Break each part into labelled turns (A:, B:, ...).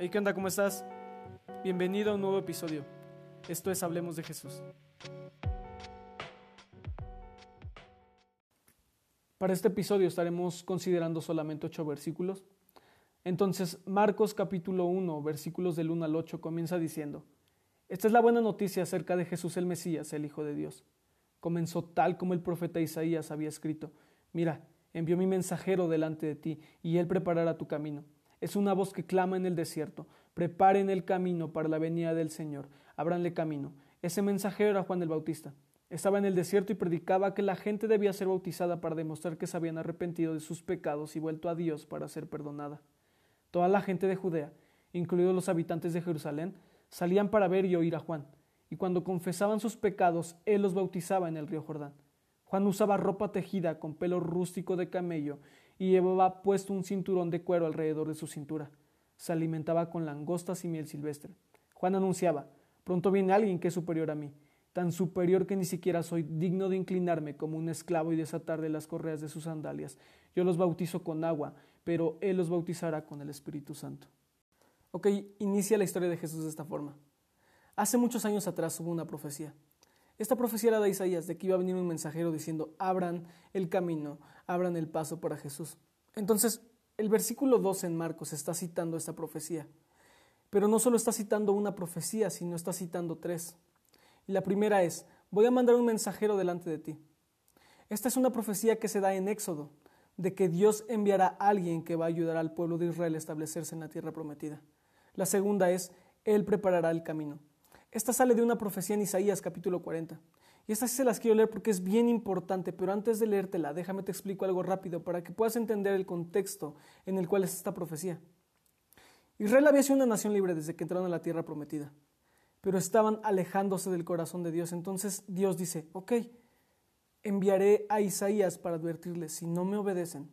A: Hey, ¿qué onda? ¿Cómo estás? Bienvenido a un nuevo episodio. Esto es Hablemos de Jesús. Para este episodio estaremos considerando solamente ocho versículos. Entonces, Marcos capítulo 1, versículos del 1 al 8 comienza diciendo, Esta es la buena noticia acerca de Jesús el Mesías, el Hijo de Dios. Comenzó tal como el profeta Isaías había escrito, Mira, envió mi mensajero delante de ti, y él preparará tu camino. Es una voz que clama en el desierto. Preparen el camino para la venida del Señor. Abranle camino. Ese mensajero era Juan el Bautista. Estaba en el desierto y predicaba que la gente debía ser bautizada para demostrar que se habían arrepentido de sus pecados y vuelto a Dios para ser perdonada. Toda la gente de Judea, incluidos los habitantes de Jerusalén, salían para ver y oír a Juan, y cuando confesaban sus pecados, él los bautizaba en el río Jordán. Juan usaba ropa tejida con pelo rústico de camello y llevaba puesto un cinturón de cuero alrededor de su cintura. Se alimentaba con langostas y miel silvestre. Juan anunciaba, pronto viene alguien que es superior a mí, tan superior que ni siquiera soy digno de inclinarme como un esclavo y desatar de las correas de sus sandalias. Yo los bautizo con agua, pero él los bautizará con el Espíritu Santo. Ok, inicia la historia de Jesús de esta forma. Hace muchos años atrás hubo una profecía. Esta profecía era de Isaías, de que iba a venir un mensajero diciendo, abran el camino, abran el paso para Jesús. Entonces, el versículo 2 en Marcos está citando esta profecía. Pero no solo está citando una profecía, sino está citando tres. Y la primera es, voy a mandar un mensajero delante de ti. Esta es una profecía que se da en Éxodo, de que Dios enviará a alguien que va a ayudar al pueblo de Israel a establecerse en la tierra prometida. La segunda es, Él preparará el camino. Esta sale de una profecía en Isaías capítulo 40. Y esta se las quiero leer porque es bien importante, pero antes de leértela, déjame te explico algo rápido para que puedas entender el contexto en el cual es esta profecía. Israel había sido una nación libre desde que entraron a la tierra prometida, pero estaban alejándose del corazón de Dios. Entonces Dios dice, ok, enviaré a Isaías para advertirles, si no me obedecen,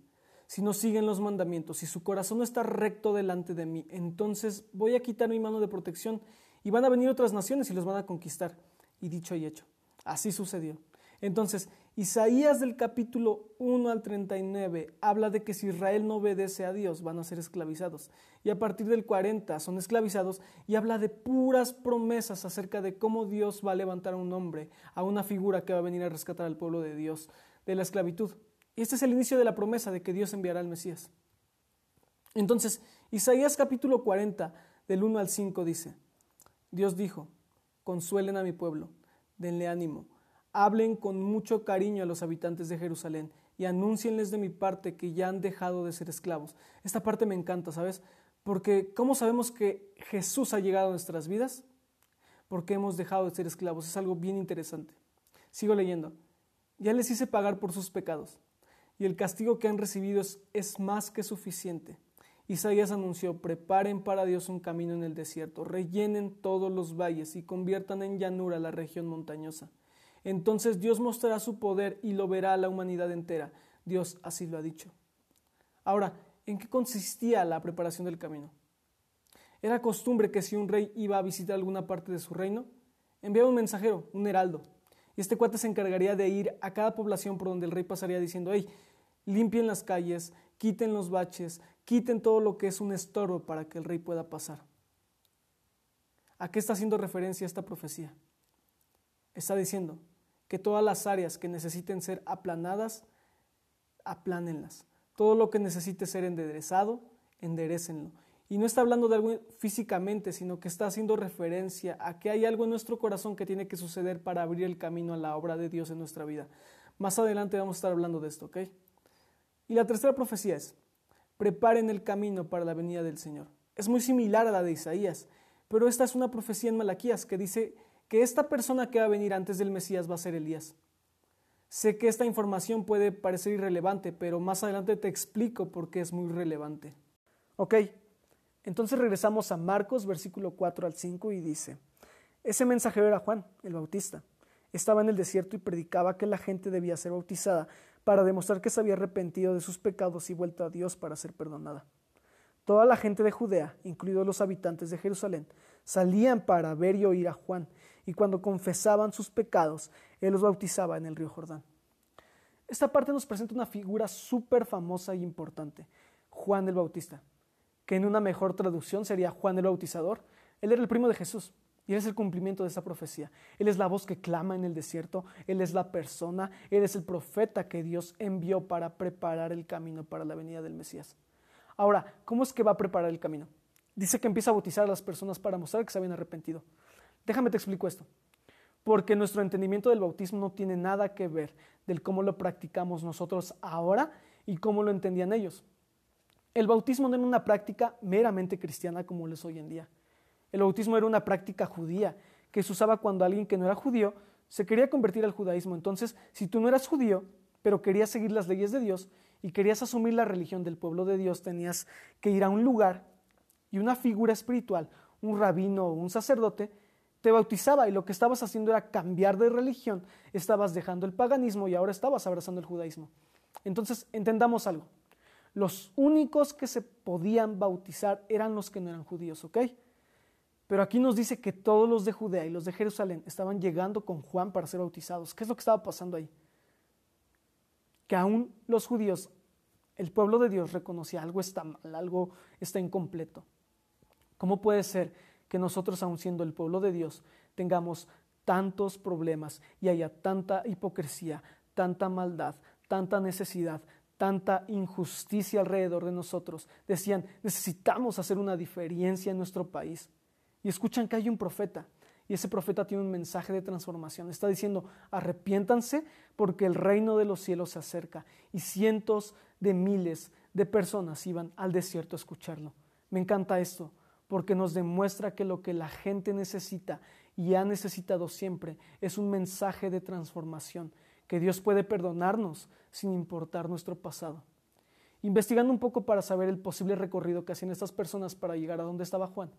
A: si no siguen los mandamientos, si su corazón no está recto delante de mí, entonces voy a quitar mi mano de protección y van a venir otras naciones y los van a conquistar. Y dicho y hecho, así sucedió. Entonces, Isaías del capítulo 1 al 39 habla de que si Israel no obedece a Dios van a ser esclavizados. Y a partir del 40 son esclavizados y habla de puras promesas acerca de cómo Dios va a levantar a un hombre, a una figura que va a venir a rescatar al pueblo de Dios de la esclavitud. Y este es el inicio de la promesa de que Dios enviará al Mesías. Entonces, Isaías capítulo 40 del 1 al 5 dice, Dios dijo, consuelen a mi pueblo, denle ánimo, hablen con mucho cariño a los habitantes de Jerusalén y anúncienles de mi parte que ya han dejado de ser esclavos. Esta parte me encanta, ¿sabes? Porque ¿cómo sabemos que Jesús ha llegado a nuestras vidas? Porque hemos dejado de ser esclavos. Es algo bien interesante. Sigo leyendo. Ya les hice pagar por sus pecados y el castigo que han recibido es, es más que suficiente. Isaías anunció, preparen para Dios un camino en el desierto, rellenen todos los valles y conviertan en llanura la región montañosa. Entonces Dios mostrará su poder y lo verá a la humanidad entera. Dios así lo ha dicho. Ahora, ¿en qué consistía la preparación del camino? Era costumbre que si un rey iba a visitar alguna parte de su reino, enviaba un mensajero, un heraldo, y este cuate se encargaría de ir a cada población por donde el rey pasaría diciendo, hey, limpien las calles, quiten los baches, quiten todo lo que es un estorbo para que el rey pueda pasar. ¿A qué está haciendo referencia esta profecía? Está diciendo que todas las áreas que necesiten ser aplanadas, aplánenlas. Todo lo que necesite ser enderezado, enderecenlo. Y no está hablando de algo físicamente, sino que está haciendo referencia a que hay algo en nuestro corazón que tiene que suceder para abrir el camino a la obra de Dios en nuestra vida. Más adelante vamos a estar hablando de esto, ¿ok? Y la tercera profecía es, preparen el camino para la venida del Señor. Es muy similar a la de Isaías, pero esta es una profecía en Malaquías que dice que esta persona que va a venir antes del Mesías va a ser Elías. Sé que esta información puede parecer irrelevante, pero más adelante te explico por qué es muy relevante. Ok, entonces regresamos a Marcos versículo 4 al 5 y dice, ese mensajero era Juan, el Bautista. Estaba en el desierto y predicaba que la gente debía ser bautizada para demostrar que se había arrepentido de sus pecados y vuelto a Dios para ser perdonada. Toda la gente de Judea, incluidos los habitantes de Jerusalén, salían para ver y oír a Juan, y cuando confesaban sus pecados, él los bautizaba en el río Jordán. Esta parte nos presenta una figura súper famosa e importante, Juan el Bautista. que en una mejor traducción sería Juan el Bautizador. Él era el primo de Jesús. Y Él es el cumplimiento de esa profecía. Él es la voz que clama en el desierto. Él es la persona. Él es el profeta que Dios envió para preparar el camino para la venida del Mesías. Ahora, ¿cómo es que va a preparar el camino? Dice que empieza a bautizar a las personas para mostrar que se habían arrepentido. Déjame te explico esto. Porque nuestro entendimiento del bautismo no tiene nada que ver del cómo lo practicamos nosotros ahora y cómo lo entendían ellos. El bautismo no era una práctica meramente cristiana como es hoy en día. El bautismo era una práctica judía que se usaba cuando alguien que no era judío se quería convertir al judaísmo. Entonces, si tú no eras judío, pero querías seguir las leyes de Dios y querías asumir la religión del pueblo de Dios, tenías que ir a un lugar y una figura espiritual, un rabino o un sacerdote, te bautizaba y lo que estabas haciendo era cambiar de religión, estabas dejando el paganismo y ahora estabas abrazando el judaísmo. Entonces, entendamos algo. Los únicos que se podían bautizar eran los que no eran judíos, ¿ok? Pero aquí nos dice que todos los de Judea y los de Jerusalén estaban llegando con Juan para ser bautizados. ¿Qué es lo que estaba pasando ahí? Que aún los judíos, el pueblo de Dios reconocía algo está mal, algo está incompleto. ¿Cómo puede ser que nosotros, aún siendo el pueblo de Dios, tengamos tantos problemas y haya tanta hipocresía, tanta maldad, tanta necesidad, tanta injusticia alrededor de nosotros? Decían, necesitamos hacer una diferencia en nuestro país y escuchan que hay un profeta. Y ese profeta tiene un mensaje de transformación. Está diciendo, arrepiéntanse porque el reino de los cielos se acerca. Y cientos de miles de personas iban al desierto a escucharlo. Me encanta esto, porque nos demuestra que lo que la gente necesita y ha necesitado siempre es un mensaje de transformación, que Dios puede perdonarnos sin importar nuestro pasado. Investigando un poco para saber el posible recorrido que hacían estas personas para llegar a donde estaba Juan,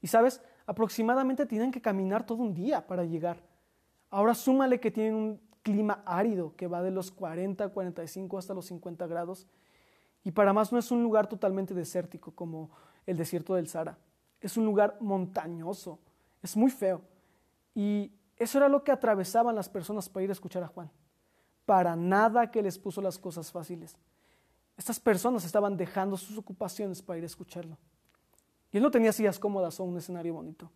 A: y sabes, aproximadamente tienen que caminar todo un día para llegar. Ahora súmale que tienen un clima árido que va de los 40, 45 hasta los 50 grados. Y para más no es un lugar totalmente desértico como el desierto del Sahara. Es un lugar montañoso. Es muy feo. Y eso era lo que atravesaban las personas para ir a escuchar a Juan. Para nada que les puso las cosas fáciles. Estas personas estaban dejando sus ocupaciones para ir a escucharlo. Y él no tenía sillas cómodas o un escenario bonito.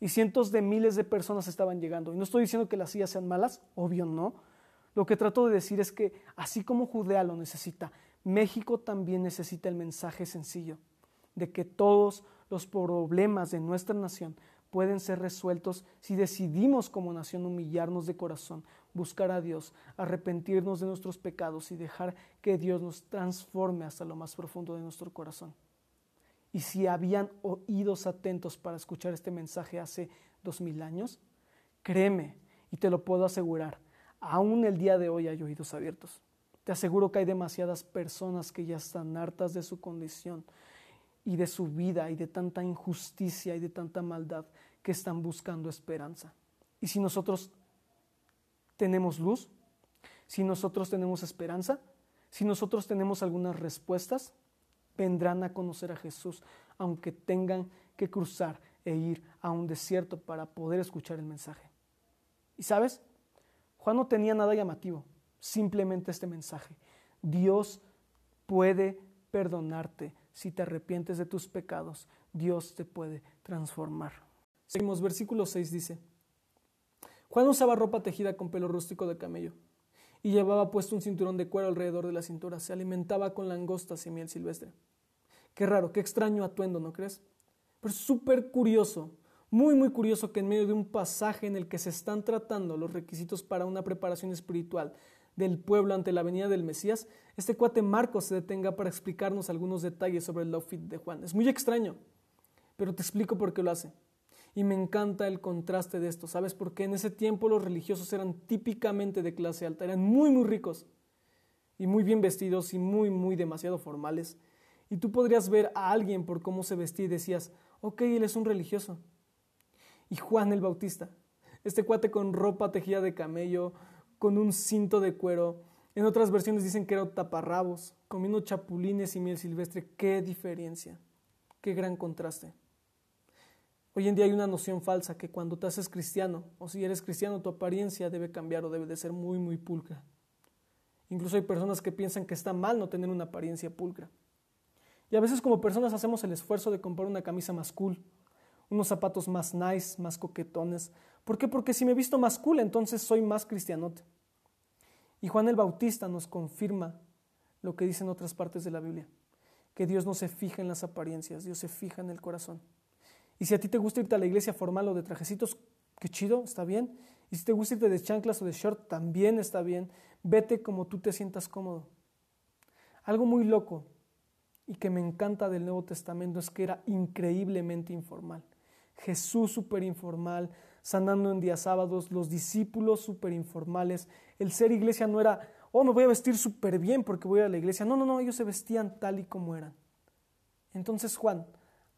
A: Y cientos de miles de personas estaban llegando. Y no estoy diciendo que las sillas sean malas, obvio no. Lo que trato de decir es que así como Judea lo necesita, México también necesita el mensaje sencillo de que todos los problemas de nuestra nación pueden ser resueltos si decidimos como nación humillarnos de corazón, buscar a Dios, arrepentirnos de nuestros pecados y dejar que Dios nos transforme hasta lo más profundo de nuestro corazón. Y si habían oídos atentos para escuchar este mensaje hace dos mil años, créeme y te lo puedo asegurar, aún el día de hoy hay oídos abiertos. Te aseguro que hay demasiadas personas que ya están hartas de su condición y de su vida y de tanta injusticia y de tanta maldad que están buscando esperanza. Y si nosotros tenemos luz, si nosotros tenemos esperanza, si nosotros tenemos algunas respuestas, vendrán a conocer a Jesús, aunque tengan que cruzar e ir a un desierto para poder escuchar el mensaje. Y sabes, Juan no tenía nada llamativo, simplemente este mensaje. Dios puede perdonarte si te arrepientes de tus pecados. Dios te puede transformar. Seguimos, versículo 6 dice, Juan usaba ropa tejida con pelo rústico de camello y llevaba puesto un cinturón de cuero alrededor de la cintura. Se alimentaba con langostas y miel silvestre. Qué raro, qué extraño atuendo, ¿no crees? Pero súper curioso, muy, muy curioso que en medio de un pasaje en el que se están tratando los requisitos para una preparación espiritual del pueblo ante la venida del Mesías, este cuate Marcos se detenga para explicarnos algunos detalles sobre el outfit de Juan. Es muy extraño, pero te explico por qué lo hace. Y me encanta el contraste de esto, ¿sabes? Porque en ese tiempo los religiosos eran típicamente de clase alta, eran muy, muy ricos y muy bien vestidos y muy, muy demasiado formales. Y tú podrías ver a alguien por cómo se vestía y decías, ok, él es un religioso. Y Juan el Bautista, este cuate con ropa tejida de camello, con un cinto de cuero. En otras versiones dicen que era taparrabos, comiendo chapulines y miel silvestre. ¡Qué diferencia! ¡Qué gran contraste! Hoy en día hay una noción falsa que cuando te haces cristiano, o si eres cristiano, tu apariencia debe cambiar o debe de ser muy, muy pulcra. Incluso hay personas que piensan que está mal no tener una apariencia pulcra. Y a veces como personas hacemos el esfuerzo de comprar una camisa más cool, unos zapatos más nice, más coquetones. ¿Por qué? Porque si me visto más cool, entonces soy más cristianote. Y Juan el Bautista nos confirma lo que dice en otras partes de la Biblia, que Dios no se fija en las apariencias, Dios se fija en el corazón. Y si a ti te gusta irte a la iglesia formal o de trajecitos, qué chido, está bien. Y si te gusta irte de chanclas o de short, también está bien. Vete como tú te sientas cómodo. Algo muy loco y que me encanta del Nuevo Testamento es que era increíblemente informal. Jesús súper informal, sanando en días sábados, los discípulos súper informales. El ser iglesia no era, oh, me voy a vestir súper bien porque voy a la iglesia. No, no, no, ellos se vestían tal y como eran. Entonces Juan,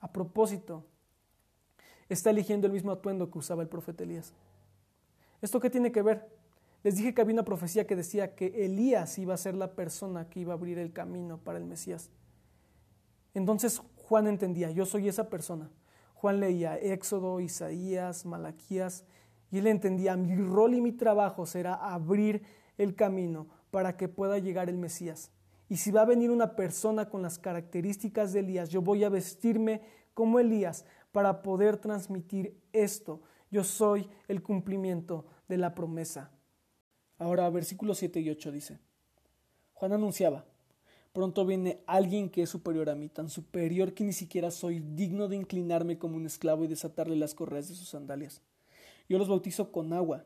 A: a propósito, está eligiendo el mismo atuendo que usaba el profeta Elías. ¿Esto qué tiene que ver? Les dije que había una profecía que decía que Elías iba a ser la persona que iba a abrir el camino para el Mesías. Entonces Juan entendía, yo soy esa persona. Juan leía Éxodo, Isaías, Malaquías, y él entendía, mi rol y mi trabajo será abrir el camino para que pueda llegar el Mesías. Y si va a venir una persona con las características de Elías, yo voy a vestirme como Elías para poder transmitir esto. Yo soy el cumplimiento de la promesa. Ahora versículos 7 y 8 dice, Juan anunciaba, pronto viene alguien que es superior a mí, tan superior que ni siquiera soy digno de inclinarme como un esclavo y desatarle las correas de sus sandalias. Yo los bautizo con agua,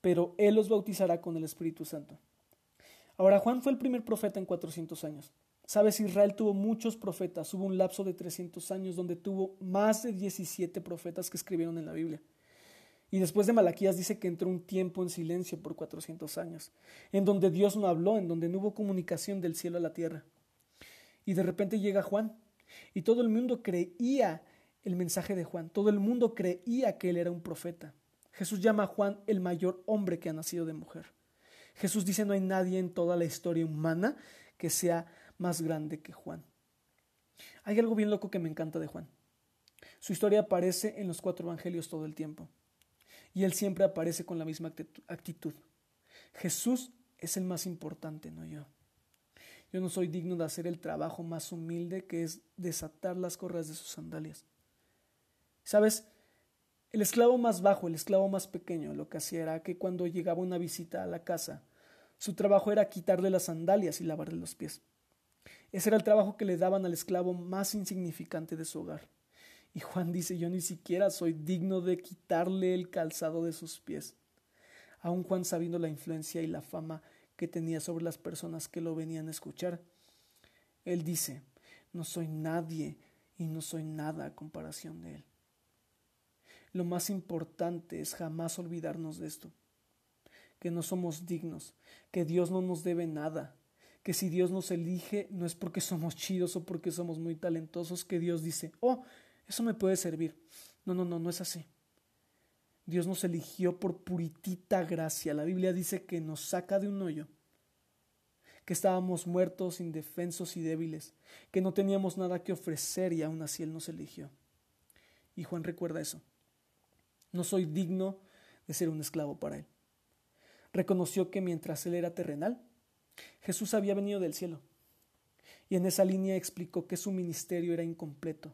A: pero él los bautizará con el Espíritu Santo. Ahora Juan fue el primer profeta en 400 años. Sabes, Israel tuvo muchos profetas, hubo un lapso de 300 años donde tuvo más de 17 profetas que escribieron en la Biblia. Y después de Malaquías dice que entró un tiempo en silencio por 400 años, en donde Dios no habló, en donde no hubo comunicación del cielo a la tierra. Y de repente llega Juan, y todo el mundo creía el mensaje de Juan, todo el mundo creía que él era un profeta. Jesús llama a Juan el mayor hombre que ha nacido de mujer. Jesús dice no hay nadie en toda la historia humana que sea más grande que Juan. Hay algo bien loco que me encanta de Juan. Su historia aparece en los cuatro evangelios todo el tiempo. Y él siempre aparece con la misma actitud. Jesús es el más importante, no yo. Yo no soy digno de hacer el trabajo más humilde que es desatar las correas de sus sandalias. ¿Sabes? El esclavo más bajo, el esclavo más pequeño, lo que hacía era que cuando llegaba una visita a la casa, su trabajo era quitarle las sandalias y lavarle los pies. Ese era el trabajo que le daban al esclavo más insignificante de su hogar. Y Juan dice, yo ni siquiera soy digno de quitarle el calzado de sus pies. Aun Juan sabiendo la influencia y la fama que tenía sobre las personas que lo venían a escuchar, él dice, no soy nadie y no soy nada a comparación de él. Lo más importante es jamás olvidarnos de esto, que no somos dignos, que Dios no nos debe nada, que si Dios nos elige no es porque somos chidos o porque somos muy talentosos, que Dios dice, oh, eso me puede servir. No, no, no, no es así. Dios nos eligió por puritita gracia. La Biblia dice que nos saca de un hoyo, que estábamos muertos, indefensos y débiles, que no teníamos nada que ofrecer y aún así Él nos eligió. Y Juan recuerda eso. No soy digno de ser un esclavo para Él. Reconoció que mientras Él era terrenal, Jesús había venido del cielo. Y en esa línea explicó que su ministerio era incompleto.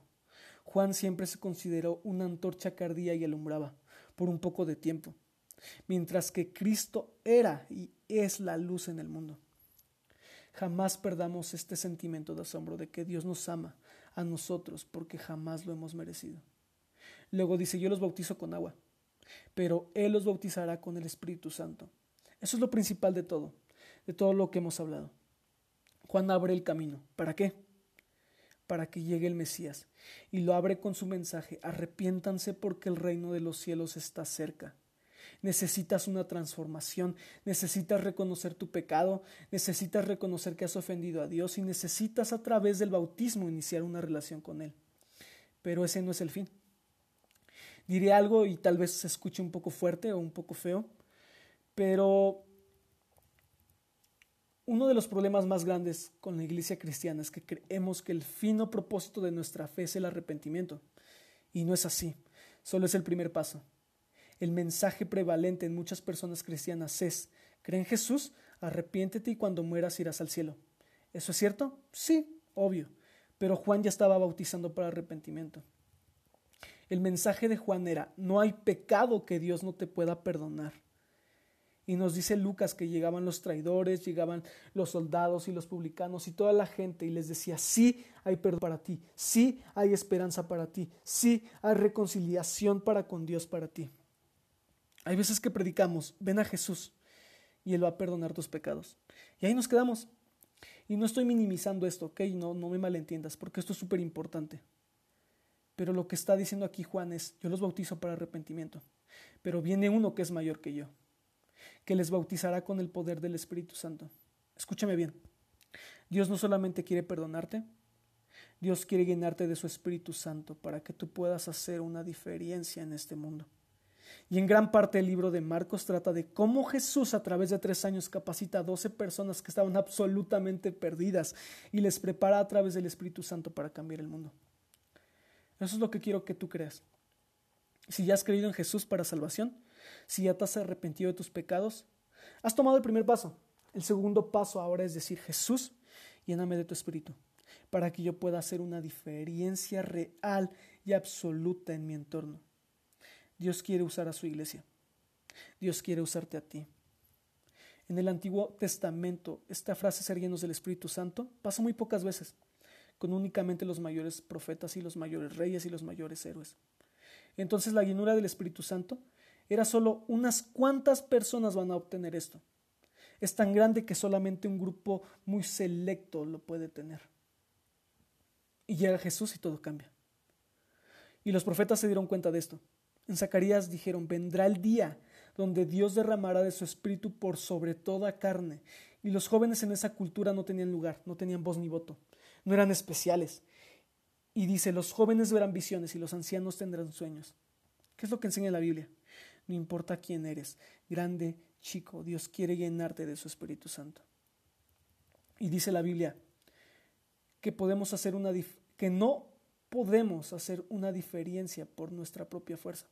A: Juan siempre se consideró una antorcha que ardía y alumbraba por un poco de tiempo, mientras que Cristo era y es la luz en el mundo. Jamás perdamos este sentimiento de asombro de que Dios nos ama a nosotros porque jamás lo hemos merecido. Luego dice, yo los bautizo con agua, pero Él los bautizará con el Espíritu Santo. Eso es lo principal de todo de todo lo que hemos hablado. Juan abre el camino. ¿Para qué? Para que llegue el Mesías. Y lo abre con su mensaje. Arrepiéntanse porque el reino de los cielos está cerca. Necesitas una transformación, necesitas reconocer tu pecado, necesitas reconocer que has ofendido a Dios y necesitas a través del bautismo iniciar una relación con Él. Pero ese no es el fin. Diré algo y tal vez se escuche un poco fuerte o un poco feo, pero uno de los problemas más grandes con la iglesia cristiana es que creemos que el fino propósito de nuestra fe es el arrepentimiento. Y no es así, solo es el primer paso. El mensaje prevalente en muchas personas cristianas es, cree en Jesús, arrepiéntete y cuando mueras irás al cielo. ¿Eso es cierto? Sí, obvio. pero Juan ya estaba bautizando para arrepentimiento. El mensaje de Juan era, no hay pecado que Dios no te pueda perdonar. Y nos dice Lucas que llegaban los traidores, llegaban los soldados y los publicanos y toda la gente y les decía, sí hay perdón para ti, sí hay esperanza para ti, sí hay reconciliación para con Dios para ti. Hay veces que predicamos, ven a Jesús y Él va a perdonar tus pecados. Y ahí nos quedamos. Y no estoy minimizando esto, ¿ok? No, no me malentiendas, porque esto es súper importante. Pero lo que está diciendo aquí Juan es, yo los bautizo para arrepentimiento, pero viene uno que es mayor que yo, que les bautizará con el poder del Espíritu Santo. Escúchame bien, Dios no solamente quiere perdonarte, Dios quiere llenarte de su Espíritu Santo para que tú puedas hacer una diferencia en este mundo. Y en gran parte el libro de Marcos trata de cómo Jesús a través de tres años capacita a doce personas que estaban absolutamente perdidas y les prepara a través del Espíritu Santo para cambiar el mundo. Eso es lo que quiero que tú creas. Si ya has creído en Jesús para salvación, si ya te has arrepentido de tus pecados, has tomado el primer paso. El segundo paso ahora es decir, Jesús, lléname de tu espíritu, para que yo pueda hacer una diferencia real y absoluta en mi entorno. Dios quiere usar a su iglesia. Dios quiere usarte a ti. En el Antiguo Testamento, esta frase ser llenos del Espíritu Santo pasa muy pocas veces, con únicamente los mayores profetas y los mayores reyes y los mayores héroes. Entonces la llenura del Espíritu Santo era solo unas cuantas personas van a obtener esto. Es tan grande que solamente un grupo muy selecto lo puede tener. Y llega Jesús y todo cambia. Y los profetas se dieron cuenta de esto. En Zacarías dijeron, vendrá el día donde Dios derramará de su espíritu por sobre toda carne. Y los jóvenes en esa cultura no tenían lugar, no tenían voz ni voto, no eran especiales. Y dice, los jóvenes verán visiones y los ancianos tendrán sueños. ¿Qué es lo que enseña la Biblia? No importa quién eres, grande, chico, Dios quiere llenarte de su Espíritu Santo. Y dice la Biblia que podemos hacer una que no podemos hacer una diferencia por nuestra propia fuerza,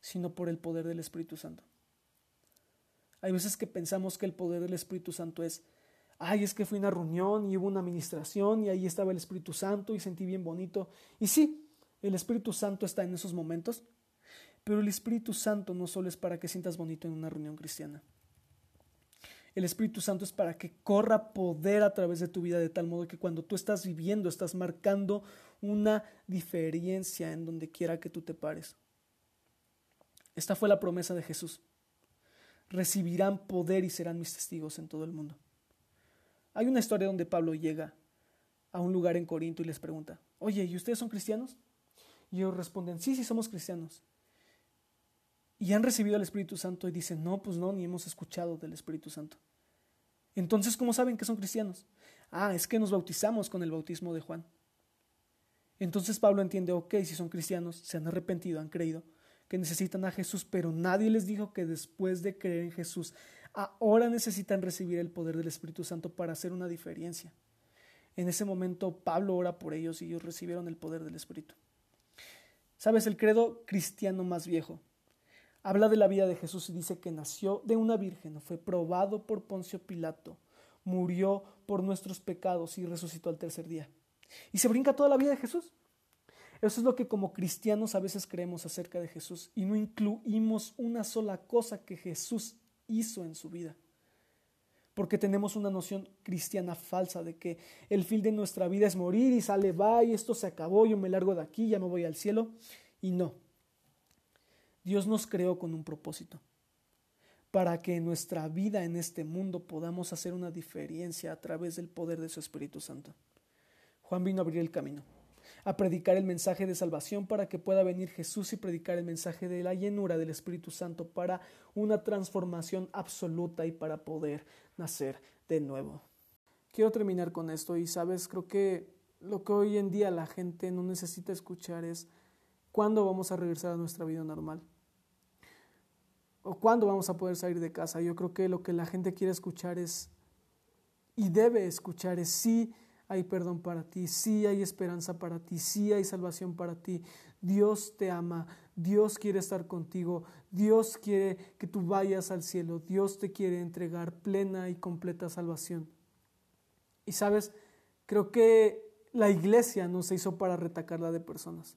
A: sino por el poder del Espíritu Santo. Hay veces que pensamos que el poder del Espíritu Santo es, ay, es que fui a una reunión y hubo una administración y ahí estaba el Espíritu Santo y sentí bien bonito. Y sí, el Espíritu Santo está en esos momentos, pero el Espíritu Santo no solo es para que sientas bonito en una reunión cristiana. El Espíritu Santo es para que corra poder a través de tu vida de tal modo que cuando tú estás viviendo, estás marcando una diferencia en donde quiera que tú te pares. Esta fue la promesa de Jesús. Recibirán poder y serán mis testigos en todo el mundo. Hay una historia donde Pablo llega a un lugar en Corinto y les pregunta, oye, ¿y ustedes son cristianos? Y ellos responden, sí, sí, somos cristianos. Y han recibido el Espíritu Santo y dicen, no, pues no, ni hemos escuchado del Espíritu Santo. Entonces, ¿cómo saben que son cristianos? Ah, es que nos bautizamos con el bautismo de Juan. Entonces Pablo entiende, ok, si son cristianos, se han arrepentido, han creído, que necesitan a Jesús, pero nadie les dijo que después de creer en Jesús, ahora necesitan recibir el poder del Espíritu Santo para hacer una diferencia. En ese momento Pablo ora por ellos y ellos recibieron el poder del Espíritu. ¿Sabes? El credo cristiano más viejo habla de la vida de Jesús y dice que nació de una virgen, fue probado por Poncio Pilato, murió por nuestros pecados y resucitó al tercer día. Y se brinca toda la vida de Jesús. Eso es lo que como cristianos a veces creemos acerca de Jesús y no incluimos una sola cosa que Jesús hizo en su vida. Porque tenemos una noción cristiana falsa de que el fin de nuestra vida es morir y sale, va y esto se acabó, yo me largo de aquí, ya me voy al cielo. Y no. Dios nos creó con un propósito para que en nuestra vida en este mundo podamos hacer una diferencia a través del poder de su Espíritu Santo. Juan vino a abrir el camino, a predicar el mensaje de salvación para que pueda venir Jesús y predicar el mensaje de la llenura del Espíritu Santo para una transformación absoluta y para poder nacer de nuevo. Quiero terminar con esto y sabes, creo que lo que hoy en día la gente no necesita escuchar es cuándo vamos a regresar a nuestra vida normal o cuándo vamos a poder salir de casa. Yo creo que lo que la gente quiere escuchar es y debe escuchar es sí hay perdón para ti, sí hay esperanza para ti, sí hay salvación para ti. Dios te ama, Dios quiere estar contigo, Dios quiere que tú vayas al cielo, Dios te quiere entregar plena y completa salvación. Y sabes, creo que la iglesia no se hizo para retacarla de personas.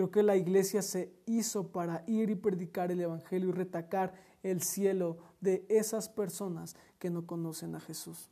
A: Creo que la iglesia se hizo para ir y predicar el Evangelio y retacar el cielo de esas personas que no conocen a Jesús.